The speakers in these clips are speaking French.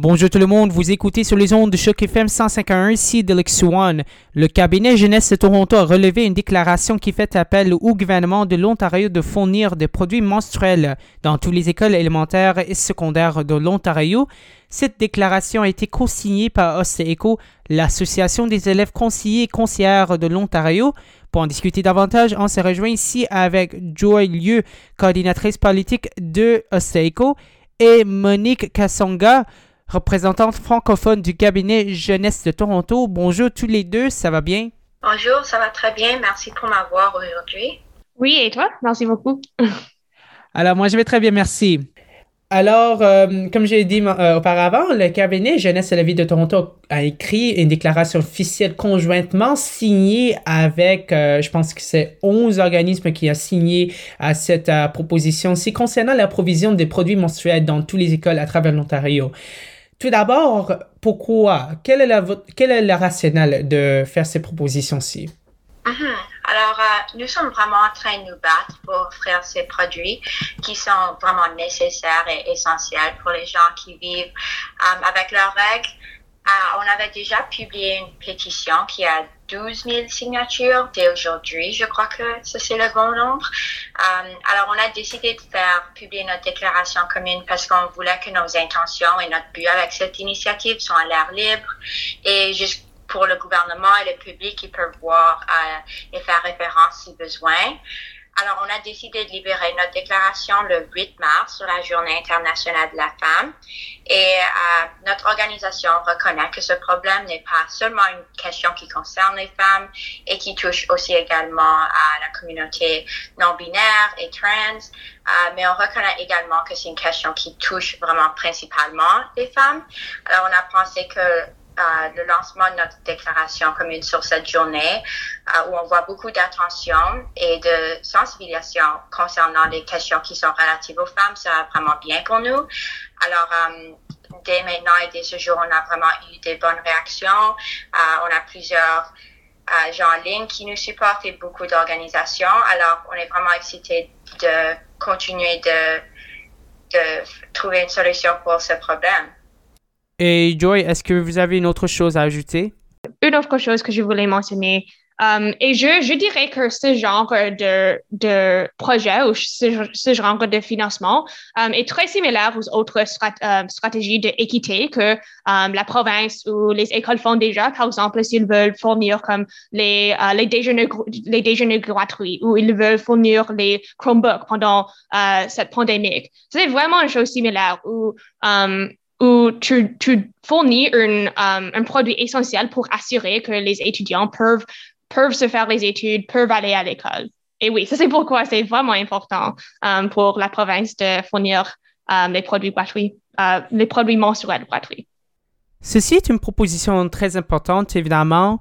Bonjour tout le monde, vous écoutez sur les ondes de Choc FM 151 ici de One. Le cabinet jeunesse de Toronto a relevé une déclaration qui fait appel au gouvernement de l'Ontario de fournir des produits menstruels dans toutes les écoles élémentaires et secondaires de l'Ontario. Cette déclaration a été co-signée par OSTECO, l'Association des élèves conseillers et conseillères de l'Ontario. Pour en discuter davantage, on se rejoint ici avec Joy Lieu, coordinatrice politique de OSTECO, et Monique Kassonga, représentante francophone du cabinet jeunesse de Toronto. Bonjour tous les deux, ça va bien? Bonjour, ça va très bien. Merci pour m'avoir aujourd'hui. Oui, et toi? Merci beaucoup. Alors, moi, je vais très bien, merci. Alors, euh, comme j'ai dit euh, auparavant, le cabinet Jeunesse et la vie de Toronto a écrit une déclaration officielle conjointement signée avec, euh, je pense que c'est 11 organismes qui ont signé à cette proposition-ci concernant la provision des produits menstruels dans toutes les écoles à travers l'Ontario. Tout d'abord, pourquoi? Quel est, la, quel est le rationnel de faire ces propositions-ci? Mhm. Alors, euh, nous sommes vraiment en train de nous battre pour offrir ces produits qui sont vraiment nécessaires et essentiels pour les gens qui vivent euh, avec leurs règles. Euh, on avait déjà publié une pétition qui a 12 000 signatures dès aujourd'hui. Je crois que c'est le bon nombre. Euh, alors, on a décidé de faire publier notre déclaration commune parce qu'on voulait que nos intentions et notre but avec cette initiative soient à l'air libre et juste pour le gouvernement et le public qui peuvent voir euh, et faire référence si besoin. Alors, on a décidé de libérer notre déclaration le 8 mars sur la Journée internationale de la femme. Et euh, notre organisation reconnaît que ce problème n'est pas seulement une question qui concerne les femmes et qui touche aussi également à la communauté non-binaire et trans, euh, mais on reconnaît également que c'est une question qui touche vraiment principalement les femmes. Alors, on a pensé que le lancement de notre déclaration commune sur cette journée, euh, où on voit beaucoup d'attention et de sensibilisation concernant les questions qui sont relatives aux femmes, sera vraiment bien pour nous. Alors, euh, dès maintenant et dès ce jour, on a vraiment eu des bonnes réactions. Euh, on a plusieurs gens en ligne qui nous supportent et beaucoup d'organisations. Alors, on est vraiment excités de continuer de, de trouver une solution pour ce problème. Et Joy, est-ce que vous avez une autre chose à ajouter? Une autre chose que je voulais mentionner, um, et je, dirais que ce genre de, de projet ou ce, genre de financement um, est très similaire aux autres um, stratégies d'équité que la province ou les écoles font déjà. Par exemple, s'ils veulent fournir comme les, les, déjeuners, les déjeuners gratuits ou ils veulent fournir les Chromebooks pendant cette pandémie. C'est vraiment une chose similaire où où tu, tu fournis un, um, un, produit essentiel pour assurer que les étudiants peuvent, peuvent se faire les études, peuvent aller à l'école. Et oui, ça c'est pourquoi c'est vraiment important um, pour la province de fournir um, les produits gratuits, uh, les produits mensuels gratuits. Ceci est une proposition très importante, évidemment.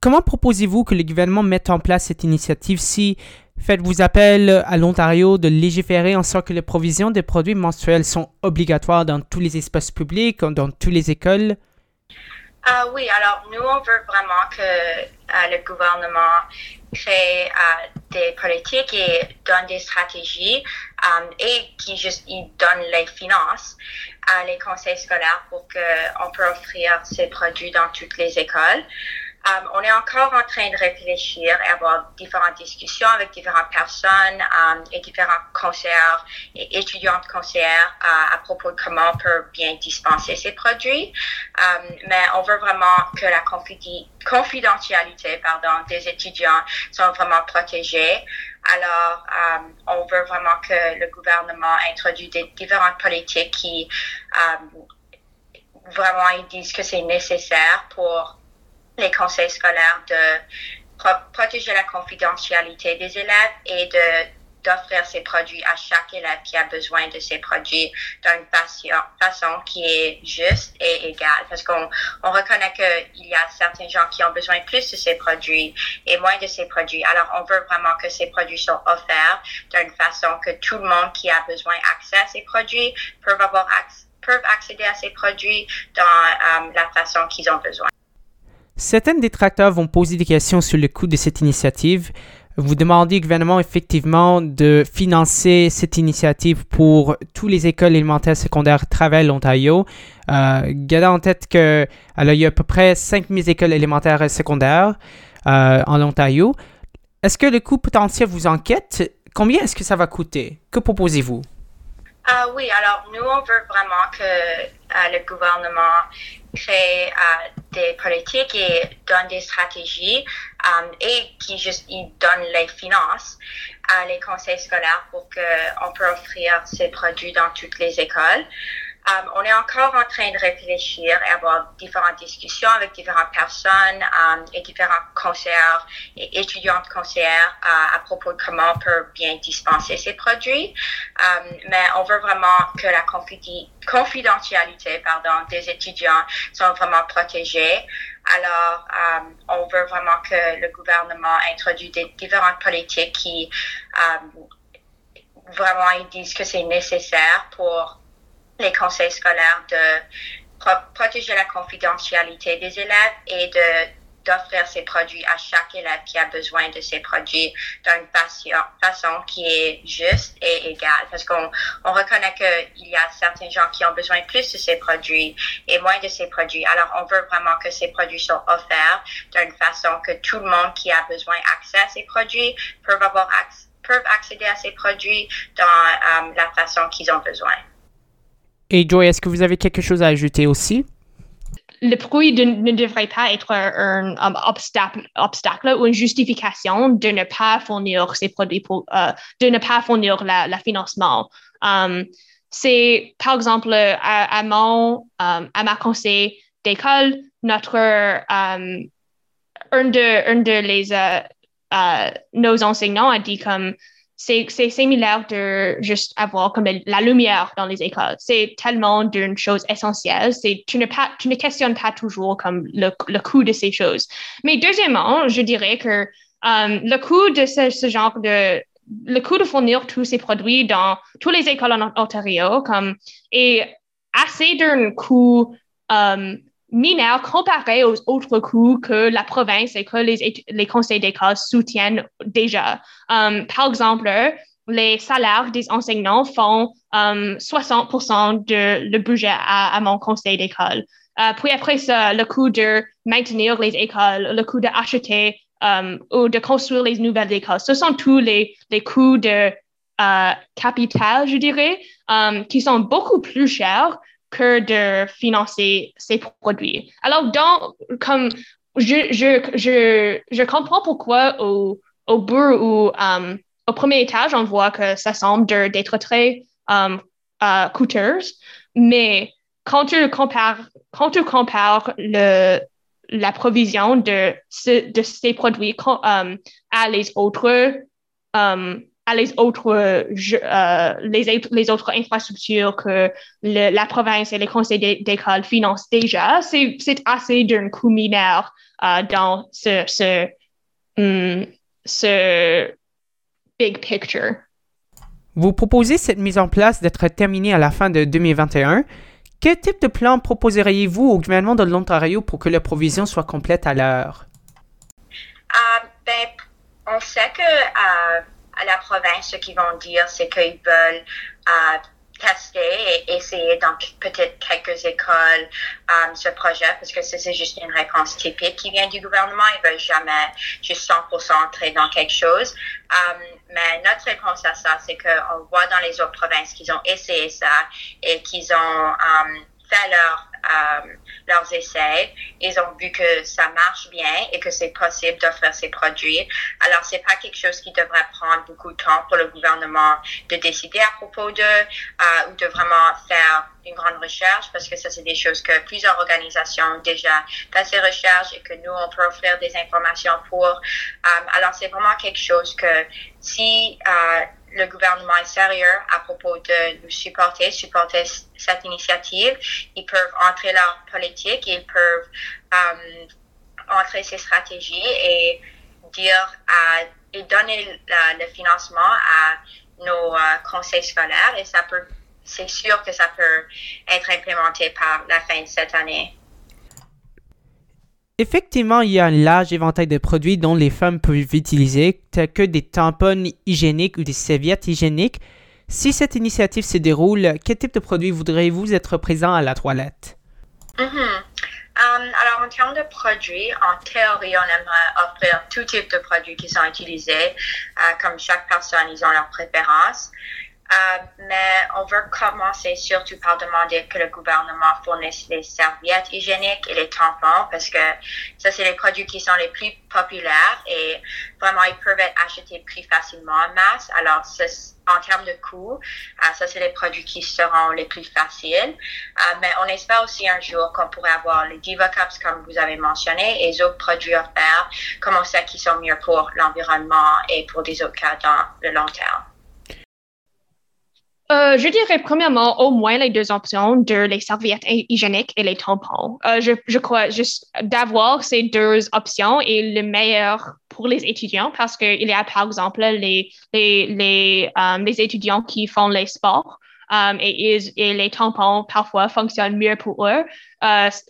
Comment proposez-vous que le gouvernement mette en place cette initiative si Faites-vous appel à l'Ontario de légiférer en sorte que les provisions des produits menstruels sont obligatoires dans tous les espaces publics, dans toutes les écoles? Uh, oui, alors nous, on veut vraiment que uh, le gouvernement crée uh, des politiques et donne des stratégies um, et qui juste donne les finances à les conseils scolaires pour qu'on puisse offrir ces produits dans toutes les écoles. Um, on est encore en train de réfléchir et avoir différentes discussions avec différentes personnes um, et différents conseillers et étudiantes conseillères uh, à propos de comment on peut bien dispenser ces produits. Um, mais on veut vraiment que la confidentialité pardon, des étudiants soit vraiment protégée. Alors, on veut vraiment que le gouvernement introduise des différentes politiques qui vraiment ils disent que c'est nécessaire pour les conseils scolaires de protéger la confidentialité des élèves et de d'offrir ces produits à chaque élève qui a besoin de ces produits d'une façon qui est juste et égale. Parce qu'on on reconnaît qu'il y a certains gens qui ont besoin plus de ces produits et moins de ces produits. Alors, on veut vraiment que ces produits soient offerts d'une façon que tout le monde qui a besoin accès à ces produits peuvent avoir peuvent accéder à ces produits dans euh, la façon qu'ils ont besoin. Certains détracteurs vont poser des questions sur le coût de cette initiative. vous demandez au gouvernement effectivement de financer cette initiative pour toutes les écoles élémentaires secondaires Travel Ontario. Euh, gardez en tête qu'il y a à peu près 5000 écoles élémentaires et secondaires euh, en Ontario. Est-ce que le coût potentiel vous inquiète? Combien est-ce que ça va coûter? Que proposez-vous? Ah oui, alors nous, on veut vraiment que euh, le gouvernement crée euh, des politiques et donne des stratégies euh, et qui juste il donne les finances à les conseils scolaires pour qu'on puisse offrir ces produits dans toutes les écoles. Um, on est encore en train de réfléchir et avoir différentes discussions avec différentes personnes um, et différents conseillers et étudiantes conseillères à, à, propos de comment on peut bien dispenser ces produits. Um, mais on veut vraiment que la confidentialité pardon, des étudiants soit vraiment protégée. Alors, um, on veut vraiment que le gouvernement introduise des différentes politiques qui um, vraiment ils disent que c'est nécessaire pour les conseils scolaires de protéger la confidentialité des élèves et de d'offrir ces produits à chaque élève qui a besoin de ces produits d'une façon qui est juste et égale. Parce qu'on on reconnaît qu'il y a certains gens qui ont besoin plus de ces produits et moins de ces produits. Alors, on veut vraiment que ces produits soient offerts d'une façon que tout le monde qui a besoin accès à ces produits peuvent avoir peuvent accéder à ces produits dans euh, la façon qu'ils ont besoin. Et Joy, est-ce que vous avez quelque chose à ajouter aussi? Le produit ne devrait pas être un, obstacle, ou une justification de ne pas fournir ces produits, euh, de ne pas fournir le financement. Um, c'est, par exemple, à, mon, um, à ma conseil d'école, notre, um, un, de, un de les, euh, euh, nos enseignants a dit comme c'est similaire de juste avoir comme la lumière dans les écoles. C'est tellement d'une chose essentielle. C'est tu ne pas tu ne questionnes pas toujours comme le, le coût de ces choses. Mais deuxièmement, je dirais que um, le coût de ce, genre de le coût de fournir tous ces produits dans toutes les écoles en Ontario comme est assez d'un coût um, mineur comparé aux autres coûts que la province et que les, les conseils d'école soutiennent déjà. Um, par exemple, les salaires des enseignants font um, 60% de le budget à, mon conseil d'école. Uh, puis après ça, le coût de maintenir les écoles, le coût d'acheter um, ou de construire les nouvelles écoles, ce sont tous les, les coûts de capital, je dirais, qui sont beaucoup plus chers de financer ces produits. Alors, dans, comme je, je, je, je comprends pourquoi au, au bout ou um, au premier étage, on voit que ça semble d'être très um, uh, coûteuse, mais quand tu compares, quand tu compares le, la provision de, de ces produits um, à les autres um, à les autres, euh, les, les, autres infrastructures que la province et les conseils d'école financent déjà, c'est assez d'un coût mineur euh, dans ce, ce, hmm, ce big picture. Vous proposez cette mise en place d'être terminée à la fin de 2021. Quel type de plan proposeriez-vous au gouvernement de l'Ontario pour que la provision soit complète à l'heure? Euh, ben, on sait que à la province, ce qu'ils vont dire, c'est qu'ils veulent euh, tester et essayer dans peut-être quelques écoles euh, ce projet parce que c'est juste une réponse typique qui vient du gouvernement. Ils veulent jamais juste 100% entrer dans quelque chose. Euh, mais notre réponse à ça, c'est qu'on voit dans les autres provinces qu'ils ont essayé ça et qu'ils ont fait leur euh, leurs essais. Ils ont vu que ça marche bien et que c'est possible d'offrir ces produits. Alors, c'est pas quelque chose qui devrait prendre beaucoup de temps pour le gouvernement de décider à propos de euh, ou de vraiment faire une grande recherche parce que ça, c'est des choses que plusieurs organisations ont déjà fait ces recherches et que nous, on peut offrir des informations pour. Euh, alors, c'est vraiment quelque chose que si le gouvernement est sérieux à propos de nous supporter, supporter cette initiative. Ils peuvent entrer leur politique, ils peuvent euh, entrer ces stratégies et dire et donner le financement à nos euh, conseils scolaires et ça peut, c'est sûr que ça peut être implémenté par la fin de cette année. Effectivement, il y a un large éventail de produits dont les femmes peuvent utiliser, tels que des tampons hygiéniques ou des serviettes hygiéniques. Si cette initiative se déroule, quel type de produit voudriez-vous être présent à la toilette? Mm-hmm. Um, alors, en termes de produits, en théorie, on aimerait offrir tout type de produits qui sont utilisés. Euh, comme chaque personne, ils ont leurs préférences. Euh, mais on veut commencer surtout par demander que le gouvernement fournisse les serviettes hygiéniques et les tampons parce que ça, c'est les produits qui sont les plus populaires et vraiment, ils peuvent être achetés plus facilement en masse. Alors, en termes de coût, euh, ça, c'est les produits qui seront les plus faciles. Euh, mais on espère aussi un jour qu'on pourrait avoir les Diva Cups, comme vous avez mentionné, et les autres produits offerts, comme on sait qui sont mieux pour l'environnement et pour des autres cas dans le long terme. Euh, je dirais premièrement au moins les deux options de les serviettes hygiéniques et les tampons. Euh, je, je, crois juste d'avoir ces deux options est le meilleur pour les étudiants parce qu'il y a par exemple les, les, les, euh, les étudiants qui font les sports et, et, les tampons parfois fonctionnent mieux pour eux.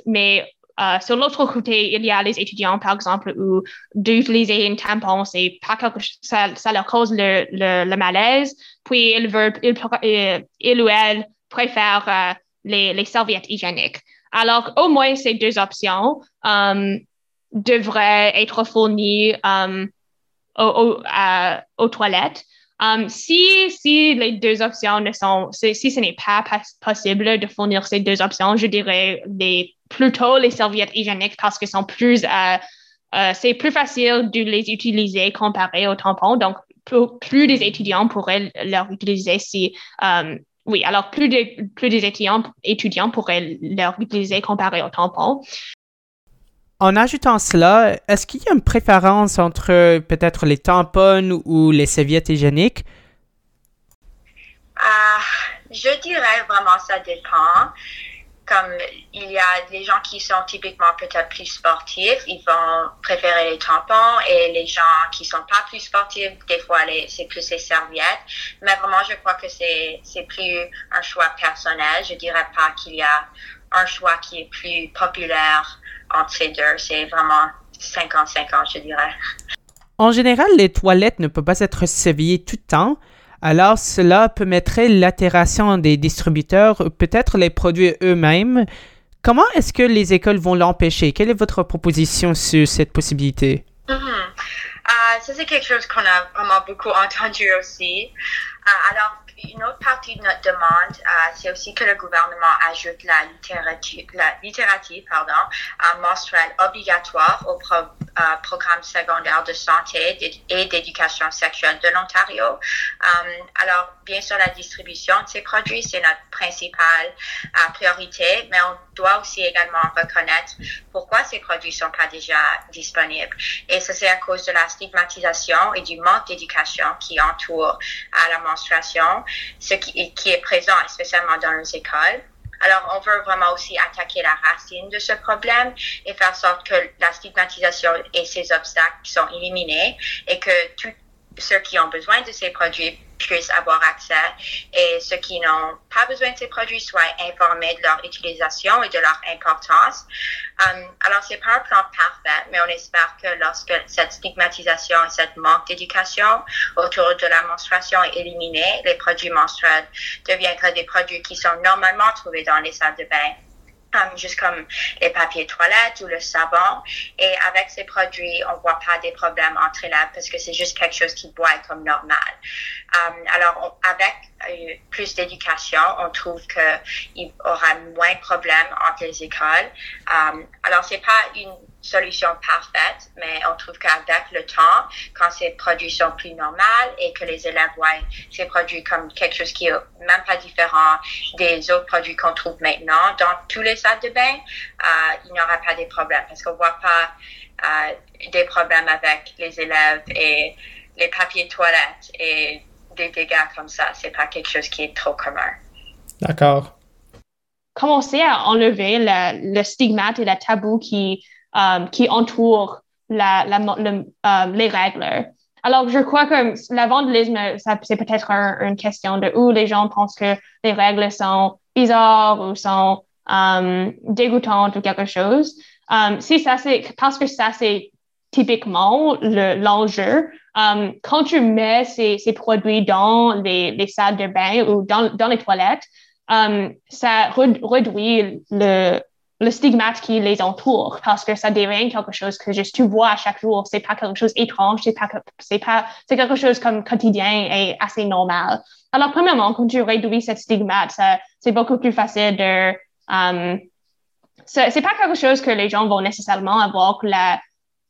mais euh, sur l'autre côté, il y a les étudiants, par exemple, où d'utiliser un tampon, c'est pas quelque chose, ça, leur cause le, le, malaise. Puis, ils veulent, ils, ou elles préfèrent euh, les, les, serviettes hygiéniques. Alors, au moins, ces deux options devraient être fournies aux, aux toilettes. Si, si les deux options ne sont, si, ce n'est pas possible de fournir ces deux options, je dirais les, plutôt les serviettes hygiéniques parce que sont plus, euh, euh, c'est plus facile de les utiliser comparé aux tampons. Donc, plus, des étudiants pourraient leur utiliser si, um, oui, alors plus, de, plus des étudiants, étudiants pourraient leur utiliser comparé aux tampons. En ajoutant cela, est-ce qu'il y a une préférence entre peut-être les tampons ou les serviettes hygiéniques? Ah, je dirais vraiment ça dépend. Comme il y a des gens qui sont typiquement peut-être plus sportifs, ils vont préférer les tampons et les gens qui sont pas plus sportifs, des fois c'est plus les serviettes. Mais vraiment, je crois que c'est plus un choix personnel. Je dirais pas qu'il y a un choix qui est plus populaire entre ces deux. C'est vraiment 50-50, je dirais. En général, les toilettes ne peuvent pas être surveillées tout le temps. Alors, cela peut mettre l'altération des distributeurs, peut-être les produits eux-mêmes. Comment est-ce que les écoles vont l'empêcher? Quelle est votre proposition sur cette possibilité? Mm-hmm. Euh, ça, c'est quelque chose qu'on a vraiment beaucoup entendu aussi. Euh, alors, une autre partie de notre demande, euh, c'est aussi que le gouvernement ajoute la littérature, la littérature pardon, menstruelle obligatoire au euh, programme secondaire de santé et d'éducation sexuelle de l'Ontario. Euh, alors, bien sûr, la distribution de ces produits, c'est notre principale priorité, mais on doit aussi également reconnaître pourquoi ces produits ne sont pas déjà disponibles. Et ça, c'est à cause de la stigmatisation et du manque d'éducation qui entoure la menstruation ce qui, est présent spécialement dans nos écoles. Alors, on veut vraiment aussi attaquer la racine de ce problème et faire en sorte que la stigmatisation et ces obstacles sont éliminés et que tous ceux qui ont besoin de ces produits puissent avoir accès et ceux qui n'ont pas besoin de ces produits soient informés de leur utilisation et de leur importance. Um, alors, c'est pas un plan parfait, mais on espère que lorsque cette stigmatisation et cette manque d'éducation autour de la menstruation est éliminée, les produits menstruels deviendraient des produits qui sont normalement trouvés dans les salles de bain juste comme les papiers toilettes ou le savon. Et avec ces produits, on voit pas des problèmes entre élèves parce que c'est juste quelque chose qui doit être comme normal. Um, alors, avec euh, plus d'éducation, on trouve qu'il y aura moins de problèmes les écoles. Um, alors, c'est pas une solution parfaite, mais on trouve qu'avec le temps, quand ces produits sont plus normaux et que les élèves voient ces produits comme quelque chose qui est même pas différent des autres produits qu'on trouve maintenant dans tous les salles de bain, euh, il n'y aura pas de problèmes parce qu'on voit pas euh, des problèmes avec les élèves et les papiers toilettes et des dégâts comme ça. C'est pas quelque chose qui est trop commun. D'accord. Commencer à enlever le, stigmate et le tabou qui Um, qui entourent la, la, um, les règles. Alors, je crois que la vandalisme, c'est peut-être une question de où les gens pensent que les règles sont bizarres ou sont um, dégoûtantes ou quelque chose. Si ça, c'est parce que ça, c'est typiquement l'enjeu. um, quand tu mets ces, produits dans les, les, salles de bain ou dans les toilettes, um, ça réduit le, stigmate qui les entoure parce que ça devient quelque chose que tu vois chaque jour. C'est pas quelque chose étrange, c'est pas, c'est pas, c'est quelque chose comme quotidien et assez normal. Alors, premièrement, quand tu réduis cette stigmate, c'est beaucoup plus facile de, um, c'est pas quelque chose que les gens vont nécessairement avoir la,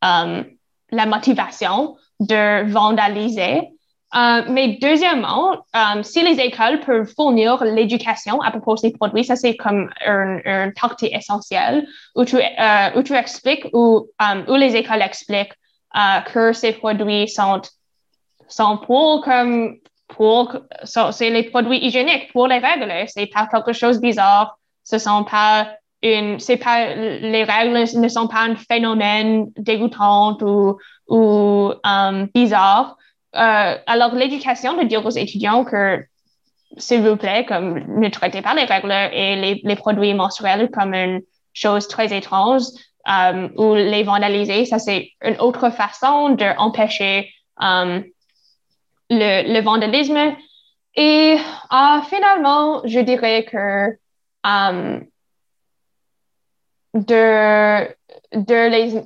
um, la motivation de vandaliser. Euh, mais deuxièmement, euh, si les écoles peuvent fournir l'éducation à propos de ces produits, ça c'est comme un, un partie essentielle où tu, euh, où tu expliques, où, où les écoles expliquent que ces produits sont, sont pour comme pour, c'est les produits hygiéniques pour les règles. C'est pas quelque chose de bizarre. Ce sont pas une, c'est pas, les règles ne sont pas un phénomène dégoûtant ou, ou bizarre. Euh, alors, l'éducation de dire aux étudiants que, s'il vous plaît, comme ne traitez pas les règles et les, produits menstruels comme une chose très étrange um, ou les vandaliser, ça c'est une autre façon d'empêcher um, le, vandalisme. Et uh, finalement, je dirais que de, de les,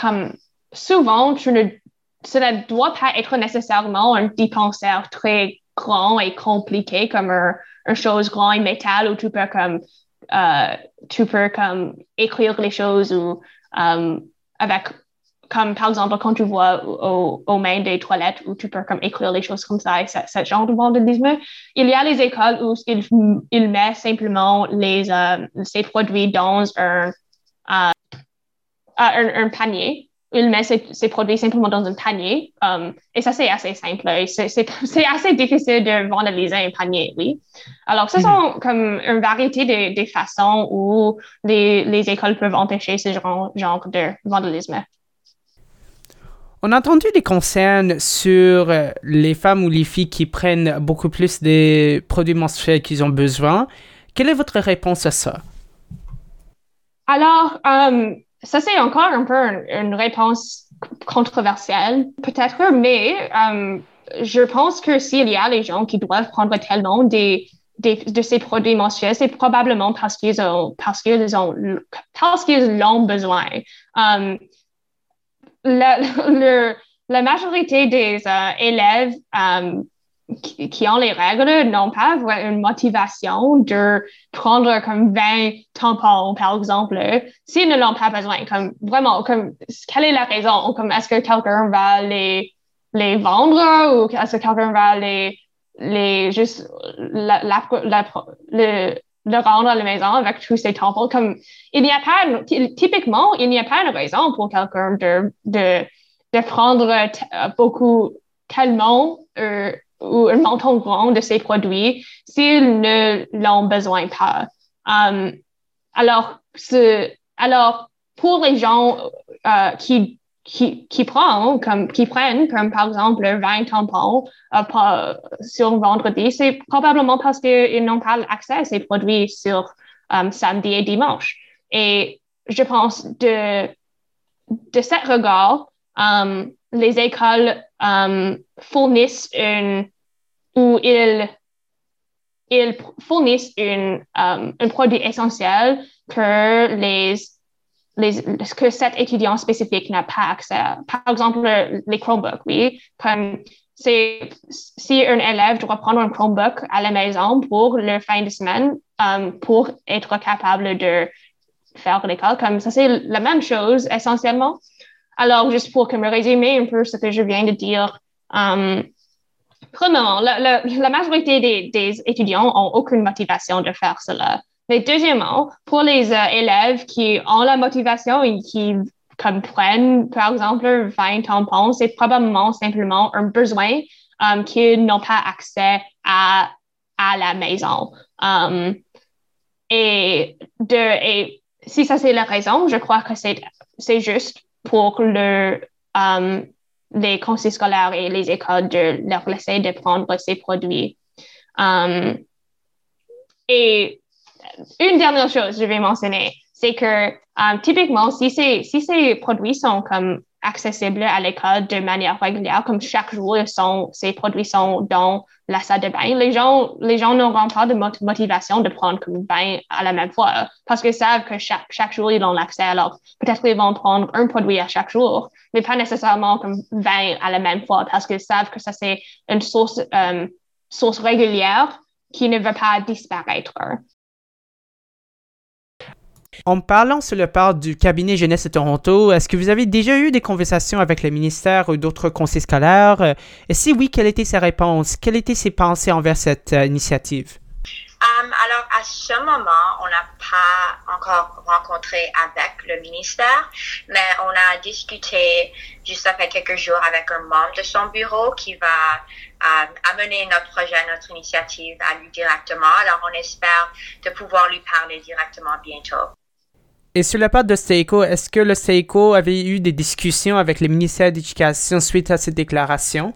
comme souvent, tu ne, cela ne doit pas être nécessairement un dépenseur très grand et compliqué comme un, une chose grand et métal où tu peux comme, euh, tu peux comme écrire les choses ou um, avec comme par exemple quand tu vois au, au mains des toilettes où tu peux comme écrire les choses comme ça et ce, genre de vandalisme. Il y a les écoles où ils, ils mettent simplement les, euh, ces produits dans un, euh, un, un panier il met ses, produits simplement dans un panier. Um, et ça, c'est assez simple. C'est assez difficile de vandaliser un panier, oui. Alors, ce sont mhm. comme une variété de, de façons où les, les, écoles peuvent empêcher ce genre, genre de vandalisme. On a entendu des concerns sur euh, les femmes ou les filles qui prennent beaucoup plus des produits menstruels qu'ils ont besoin. Quelle est votre réponse à ça? Alors, um, ça, c'est encore un peu une, réponse controversielle, peut-être, mais euh, je pense que s'il y a les gens qui doivent prendre tellement des, des, de ces produits mensuels, c'est probablement parce qu'ils ont, parce qu'ils ont, parce qu'ils l'ont besoin. Um, la, la, majorité des euh, élèves qui, ont les règles n'ont pas une motivation de prendre comme 20 tampons, par exemple, s'ils ne l'ont pas besoin. Comme vraiment, comme, quelle est la raison? Comme, est-ce que quelqu'un va les, les vendre ou est-ce que quelqu'un va les, les, juste, la, la, le, le rendre à la maison avec tous ces tampons? Comme, il n'y a pas, typiquement, il n'y a pas une raison pour quelqu'un de, de, de prendre beaucoup, tellement, euh, ou un montant grand de ces produits s'ils ne l'ont besoin pas. Um, alors, alors, pour les gens euh, qui, qui, qui, prennent, comme, qui prennent, comme par exemple 20 tampons euh, sur vendredi, c'est probablement parce qu'ils n'ont pas accès à ces produits sur um, samedi et dimanche. Et je pense de, de cet regard, les écoles fournissent une où ils, ils fournissent une, um, un produit essentiel que les, les, que cet étudiant spécifique n'a pas accès à. Par exemple, les Chromebooks, oui. Comme c'est, si un élève doit prendre un Chromebook à la maison pour le fin de semaine, um, pour être capable de faire l'école, comme ça, c'est la même chose essentiellement. Alors, juste pour que me résumer un peu ce que je viens de dire, um, premièrement, la, majorité des, étudiants ont aucune motivation de faire cela. Mais deuxièmement, pour les euh, élèves qui ont la motivation et qui comprennent, par exemple, 20 tampons, c'est probablement simplement un besoin um, qu'ils n'ont pas accès à, à la maison. Um, et si ça c'est la raison, je crois que c'est juste pour le, um, les conseils scolaires et les écoles de leur laisser de prendre ces produits. Um, et une dernière chose, je vais mentionner, c'est que typiquement, si si ces produits sont comme accessibles à l'école de manière régulière, comme chaque jour, sont, ces produits sont dans la salle de bain, les gens, les gens n'auront pas de motivation de prendre comme bain à la même fois parce qu'ils savent que chaque, chaque jour, ils ont l'accès. Alors, peut-être qu'ils vont prendre un produit à chaque jour, mais pas nécessairement comme bain à la même fois parce qu'ils savent que ça, c'est une source, euh, source régulière qui ne va pas disparaître. En parlant sur le part du cabinet jeunesse de Toronto, est-ce que vous avez déjà eu des conversations avec le ministère ou d'autres conseils scolaires? Et si oui, quelle était sa réponse? Quelles étaient ses pensées envers cette euh, initiative? Um, alors, à ce moment, on n'a pas encore rencontré avec le ministère, mais on a discuté juste après quelques jours avec un membre de son bureau qui va amener notre projet, notre initiative à lui directement. Alors, on espère de pouvoir lui parler directement bientôt. Et sur la part de Seiko, est-ce que le Seiko avait eu des discussions avec le ministère de l'Éducation suite à cette déclaration?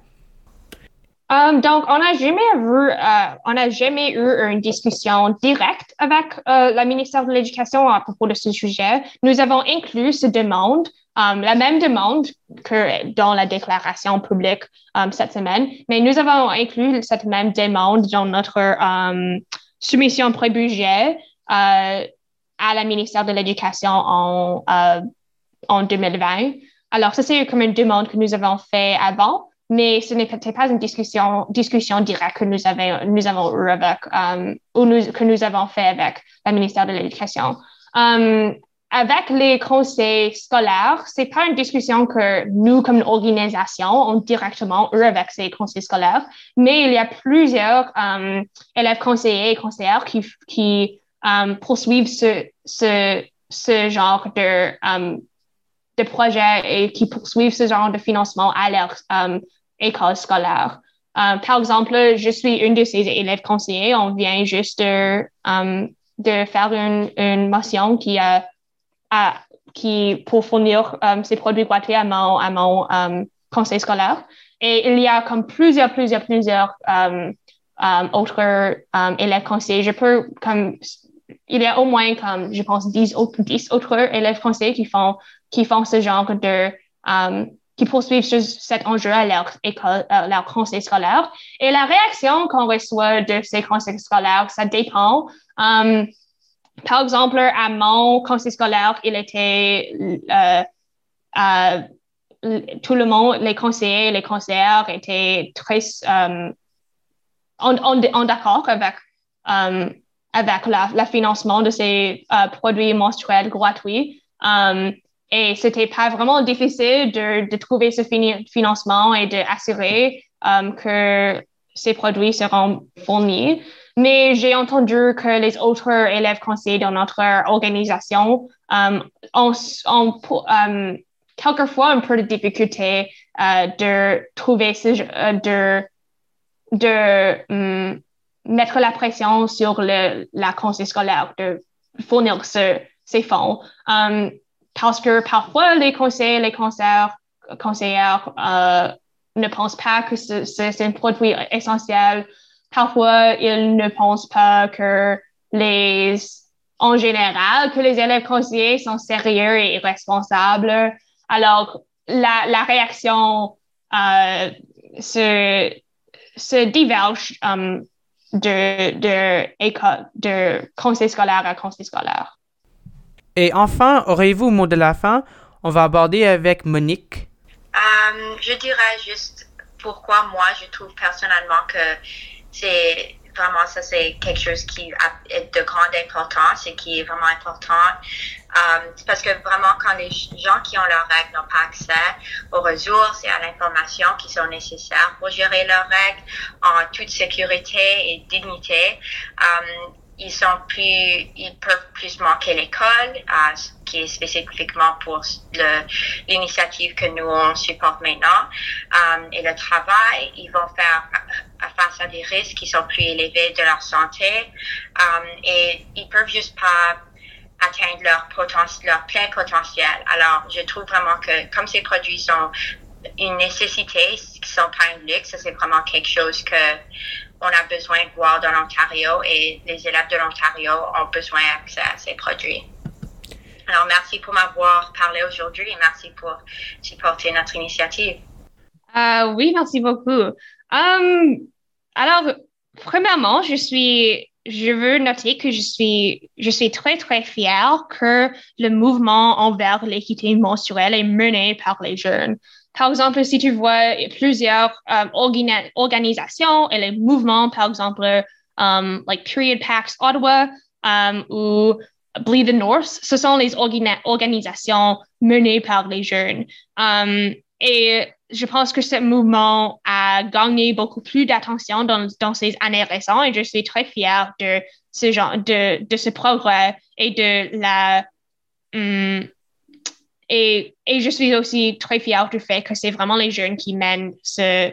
Um, donc, on n'a jamais uh, n'a jamais eu une discussion directe avec uh, le ministère de l'Éducation à propos de ce sujet. Nous avons inclus cette demande, la même demande que dans la déclaration publique cette semaine, mais nous avons inclus cette même demande dans notre um, soumission pré-budget. À la ministère de l'Éducation en, euh, en 2020. Alors, ça, c'est comme une demande que nous avons fait avant, mais ce n'était pas une discussion, discussion directe que nous, avons, nous avons eu avec, euh, ou que nous avons fait avec le ministère de l'Éducation. Um, avec les conseils scolaires, c'est pas une discussion que nous, comme organisation, ont directement eu avec ces conseils scolaires, mais il y a plusieurs um, élèves conseillers et conseillères qui, qui um, poursuivre ce, ce, ce genre de, um, de projet et qui poursuivent ce genre de financement à leur um, école scolaire. Um, par exemple, je suis une de ces élèves conseillers. On vient juste de, de faire une, une motion qui, a, qui pour fournir ces produits gratuits à mon, à mon conseil scolaire. Et il y a comme plusieurs, plusieurs, plusieurs autres élèves conseillers. Je peux comme il y a au moins comme, je pense, 10 autres, 10 autres élèves français qui font, qui font ce genre de, um, qui poursuivent cet enjeu à leur école, à leur conseil scolaire. Et la réaction qu'on reçoit de ces conseils scolaires, ça dépend. Um, par exemple, à mon conseil scolaire, il était, euh, euh, tout le monde, les conseillers, les conseillères étaient très en, en, en d'accord avec avec le financement de ces euh, produits menstruels gratuits. Um, et c'était pas vraiment difficile de, trouver ce financement et d'assurer um, que ces produits seront fournis. Mais j'ai entendu que les autres élèves conseillers dans notre organisation um, ont, ont um, quelquefois un peu de difficulté uh, de trouver ce, uh, de, de um, mettre la pression sur le, la conseil scolaire de fournir ce, ces fonds. Um, parce que parfois, les conseils, les conseillères, conseillères euh, ne pensent pas que c'est un produit essentiel. Parfois, ils ne pensent pas que les, en général, que les élèves conseillers sont sérieux et responsables. Alors, la, la réaction euh, se, se diverge um, de, de, école, de conseil scolaire à conseil scolaire. Et enfin, auriez-vous mot de la fin? On va aborder avec Monique. Um, je dirais juste pourquoi moi, je trouve personnellement que c'est vraiment ça, c'est quelque chose qui est de grande importance et qui est vraiment important. Um, parce que vraiment, quand les gens qui ont leurs règles n'ont pas accès aux ressources et à l'information qui sont nécessaires pour gérer leurs règles en toute sécurité et dignité, um, ils sont plus, ils peuvent plus manquer l'école, euh, qui est spécifiquement pour l'initiative que nous on supporte maintenant, euh, et le travail. Ils vont faire face à des risques qui sont plus élevés de leur santé, euh, et ils peuvent juste pas atteindre leur leur plein potentiel. Alors, je trouve vraiment que comme ces produits sont une nécessité, qui sont pas un luxe, c'est vraiment quelque chose que on a besoin de voir dans l'Ontario et les élèves de l'Ontario ont besoin d'accès à ces produits. Alors, merci pour m'avoir parlé aujourd'hui et merci pour supporter notre initiative. Euh, oui, merci beaucoup. Um, alors, premièrement, je suis, je veux noter que je suis, je suis très, très fière que le mouvement envers l'équité menstruelle est mené par les jeunes. Par exemple, si tu vois plusieurs um, organisations et les mouvements, par exemple, um, like Period Packs Ottawa um, ou Bleed the North, ce sont les organisations menées par les jeunes. Um, et je pense que ce mouvement a gagné beaucoup plus d'attention dans, dans, ces années récentes et je suis très fière de ce genre de, de ce progrès et de la um, et, et, je suis aussi très fière du fait que c'est vraiment les jeunes qui mènent ce,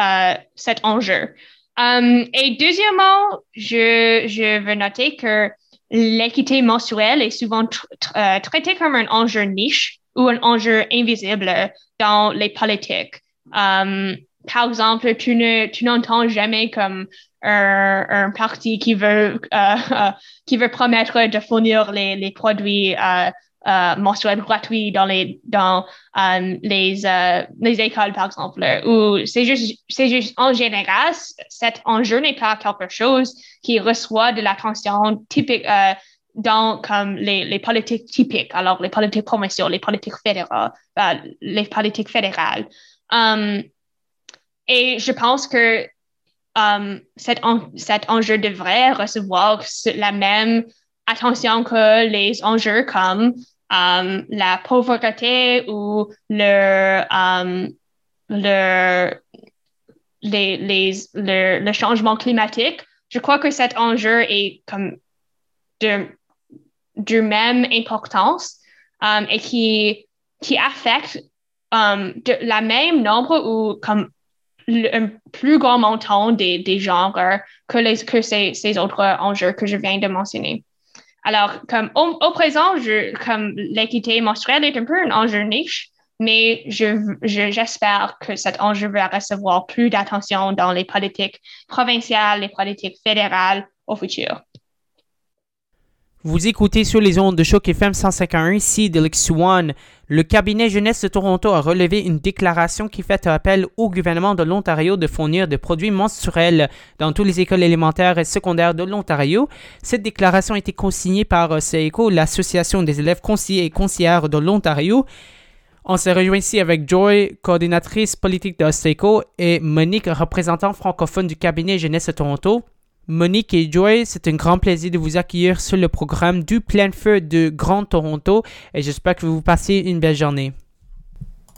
euh, cet enjeu. Um, et deuxièmement, je, je veux noter que l'équité mensuelle est souvent euh, traitée comme un enjeu niche ou un enjeu invisible dans les politiques. Um, par exemple, tu ne tu n'entends jamais comme un, un, parti qui veut euh, euh, qui veut promettre de fournir les, les produits euh, euh, mensuels gratuits dans les dans euh, les euh, les écoles par exemple ou c'est juste c'est juste en général cet enjeu n'est pas quelque chose qui reçoit de l'attention typique euh, dans comme les, les politiques typiques alors les politiques provinciales les politiques fédérales euh, les politiques fédérales et je pense que um, cet, en, cet enjeu devrait recevoir la même attention que les enjeux comme um, la pauvreté ou le, um, le, les, les, le, le, changement climatique. Je crois que cet enjeu est comme de, de même importance um, et qui, qui affecte um, la même nombre ou comme un plus grand montant des, des genres que, les, que ces, ces autres enjeux que je viens de mentionner. Alors, comme au, présent, je, comme l'équité menstruelle est un peu un enjeu niche, mais j'espère je, que cet enjeu va recevoir plus d'attention dans les politiques provinciales, les politiques fédérales au futur. Vous écoutez sur les ondes de choc FM 151 ici de One. Le cabinet jeunesse de Toronto a relevé une déclaration qui fait appel au gouvernement de l'Ontario de fournir des produits menstruels dans toutes les écoles élémentaires et secondaires de l'Ontario. Cette déclaration a été consignée par CECO, l'Association des élèves conseillers et conseillères de l'Ontario. On se rejoint ici avec Joy, coordinatrice politique de CECO, et Monique, représentant francophone du cabinet jeunesse de Toronto. Monique et Joy, c'est un grand plaisir de vous accueillir sur le programme du plein feu de Grand Toronto et j'espère que vous passez une belle journée.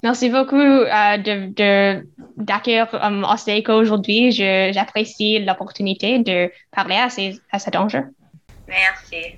Merci beaucoup euh, de, d'accueillir um, aujourd'hui. J'apprécie l'opportunité de parler à, ces, à cet enjeu. Merci.